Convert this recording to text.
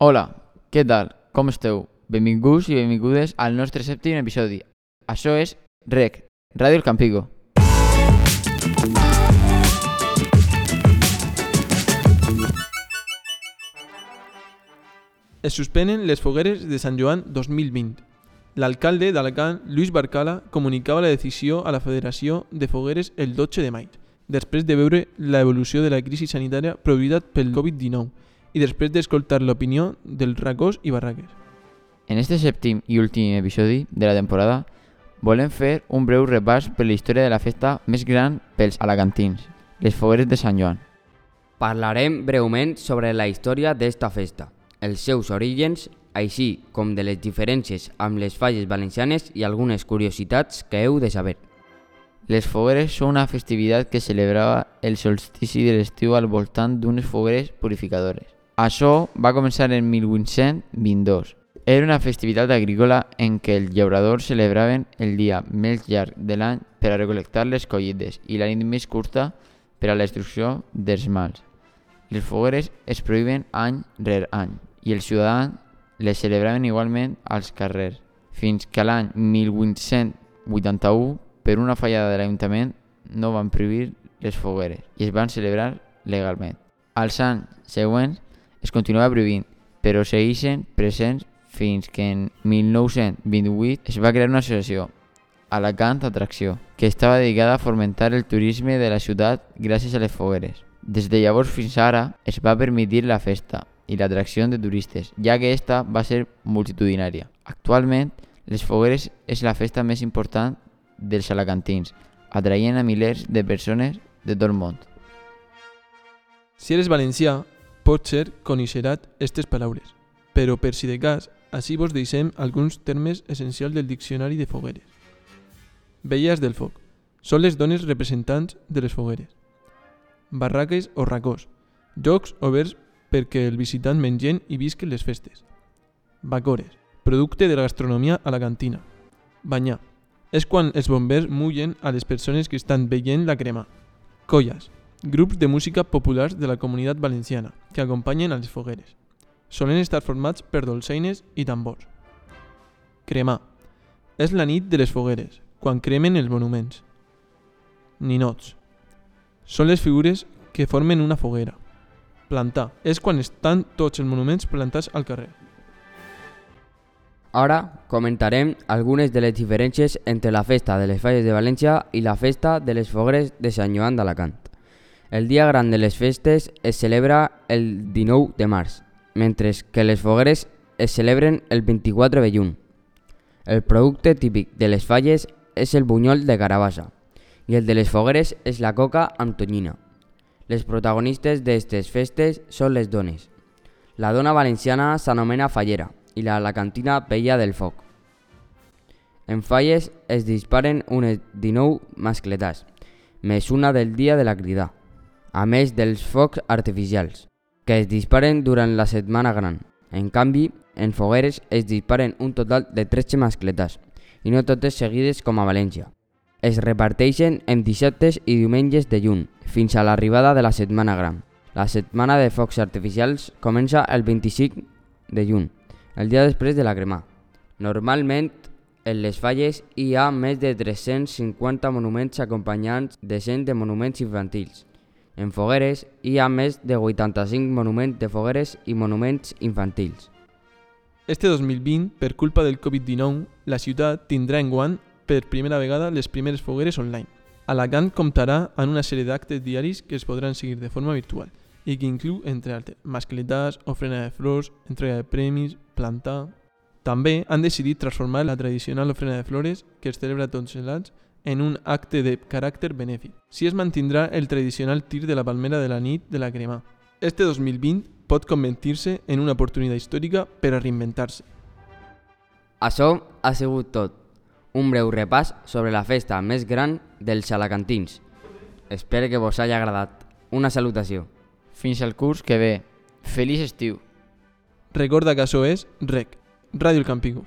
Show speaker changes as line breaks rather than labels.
Hola, què tal? Com esteu? Benvinguts i benvingudes al nostre sèptim episodi. Això és REC, Ràdio El Campigo.
Es suspenen les fogueres de Sant Joan 2020. L'alcalde d'Alacant, Lluís Barcala, comunicava la decisió a la Federació de Fogueres el 12 de maig, després de veure l'evolució de la crisi sanitària produïda pel Covid-19 i després d'escoltar l'opinió dels racós i barraques.
En este sèptim i últim episodi de la temporada volem fer un breu repàs per la història de la festa més gran pels alacantins, les fogueres de Sant Joan.
Parlarem breument sobre la història d'esta festa, els seus orígens, així com de les diferències amb les falles valencianes i algunes curiositats que heu de saber.
Les fogueres són una festivitat que celebrava el solstici de l'estiu al voltant d'unes fogueres purificadores. Això va començar en 1822. Era una festivitat agrícola en què els llauradors celebraven el dia més llarg de l'any per a recol·lectar les collites i la nit més curta per a la destrucció dels mals. Les fogueres es prohiben any rere any i els ciutadans les celebraven igualment als carrers, fins que l'any 1881, per una fallada de l'Ajuntament, no van prohibir les fogueres i es van celebrar legalment. Als anys següents es continuava prohibint, però segueixen presents fins que en 1928 es va crear una associació, Alacant Atracció, que estava dedicada a fomentar el turisme de la ciutat gràcies a les fogueres. Des de llavors fins ara es va permetir la festa i l'atracció de turistes, ja que esta va ser multitudinària. Actualment, les fogueres és la festa més important dels alacantins, atraient a milers de persones de tot el món.
Si eres valencià, potser coneixeràs aquestes paraules, però per si de cas, així vos deixem alguns termes essencials del diccionari de fogueres. Velles del foc. Són les dones representants de les fogueres. Barraques o racós. Jocs oberts perquè el visitant mengen i visquen les festes. Bacores. Producte de la gastronomia a la cantina. Banyar. És quan els bombers mullen a les persones que estan veient la crema. Collas. Grups de música populars de la comunitat valenciana que acompanyen a les fogueres. Solen estar formats per dolçaines i tambors. Cremar. És la nit de les fogueres, quan cremen els monuments. Ninots. Són les figures que formen una foguera. Plantar. És quan estan tots els monuments plantats al carrer.
Ara comentarem algunes de les diferències entre la festa de les falles de València i la festa de les fogueres de Sant Joan d'Alacant. El dia gran de les festes es celebra el 19 de març, mentre que les fogueres es celebren el 24 de juny. El producte típic de les falles és el bunyol de carabassa i el de les fogueres és la coca amb tonyina. Les protagonistes d'aquestes festes són les dones. La dona valenciana s'anomena fallera i la alacantina vella del foc. En falles es disparen unes 19 mascletats, més una del dia de la crida, a més dels focs artificials, que es disparen durant la setmana gran. En canvi, en fogueres es disparen un total de 13 mascletats, i no totes seguides com a València. Es reparteixen en dissabtes i diumenges de juny, fins a l'arribada de la setmana gran. La setmana de focs artificials comença el 25 de juny, el dia després de la cremà. Normalment, en les falles hi ha més de 350 monuments acompanyants de 100 de monuments infantils. En fogueres hi ha més de 85 monuments de fogueres i monuments infantils.
Este 2020, per culpa del Covid-19, la ciutat tindrà enguany per primera vegada les primeres fogueres online. Alacant comptarà amb una sèrie d'actes diaris que es podran seguir de forma virtual i que inclou, entre altres, mascletats, ofrena de flors, entrega de premis, plantar... També han decidit transformar la tradicional ofrena de flores, que es celebra tots els anys, en un acte de caràcter benèfic. Si es mantindrà el tradicional tir de la palmera de la nit de la crema. Este 2020 pot convertir-se en una oportunitat històrica per a reinventar-se.
Això ha sigut tot. Un breu repàs sobre la festa més gran dels alacantins. Espero que vos hagi agradat. Una salutació.
Fins al curs que ve. Feliç estiu!
Recorda que això és REC, Ràdio El Campico.